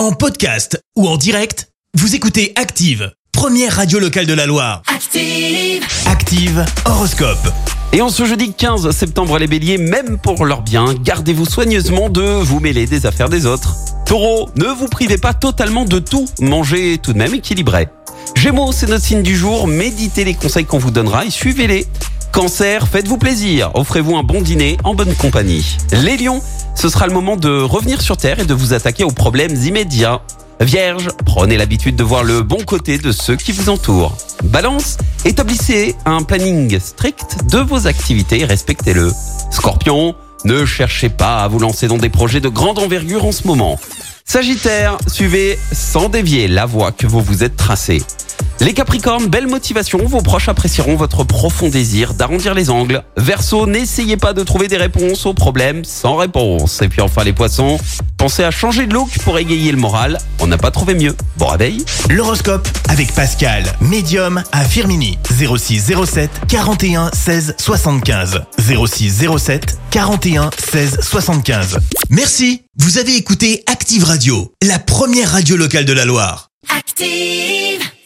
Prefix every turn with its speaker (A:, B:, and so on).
A: En podcast ou en direct, vous écoutez Active, première radio locale de la Loire.
B: Active.
A: Active Horoscope.
C: Et en ce jeudi 15 septembre, les béliers, même pour leur bien, gardez-vous soigneusement de vous mêler des affaires des autres. Taureau, ne vous privez pas totalement de tout, mangez tout de même équilibré. Gémeaux, c'est notre signe du jour, méditez les conseils qu'on vous donnera et suivez-les. Cancer, faites-vous plaisir, offrez-vous un bon dîner en bonne compagnie. Les lions, ce sera le moment de revenir sur Terre et de vous attaquer aux problèmes immédiats. Vierge, prenez l'habitude de voir le bon côté de ceux qui vous entourent. Balance, établissez un planning strict de vos activités et respectez-le. Scorpion, ne cherchez pas à vous lancer dans des projets de grande envergure en ce moment. Sagittaire, suivez sans dévier la voie que vous vous êtes tracée. Les Capricornes, belle motivation, vos proches apprécieront votre profond désir d'arrondir les angles. Verseau, n'essayez pas de trouver des réponses aux problèmes sans réponse. Et puis enfin les Poissons, pensez à changer de look pour égayer le moral. On n'a pas trouvé mieux. Bon réveil
A: L'horoscope avec Pascal, médium à Firmini. 06 07 41 16 75. 06 07 41 16 75. Merci, vous avez écouté Active Radio, la première radio locale de la Loire.
B: Active.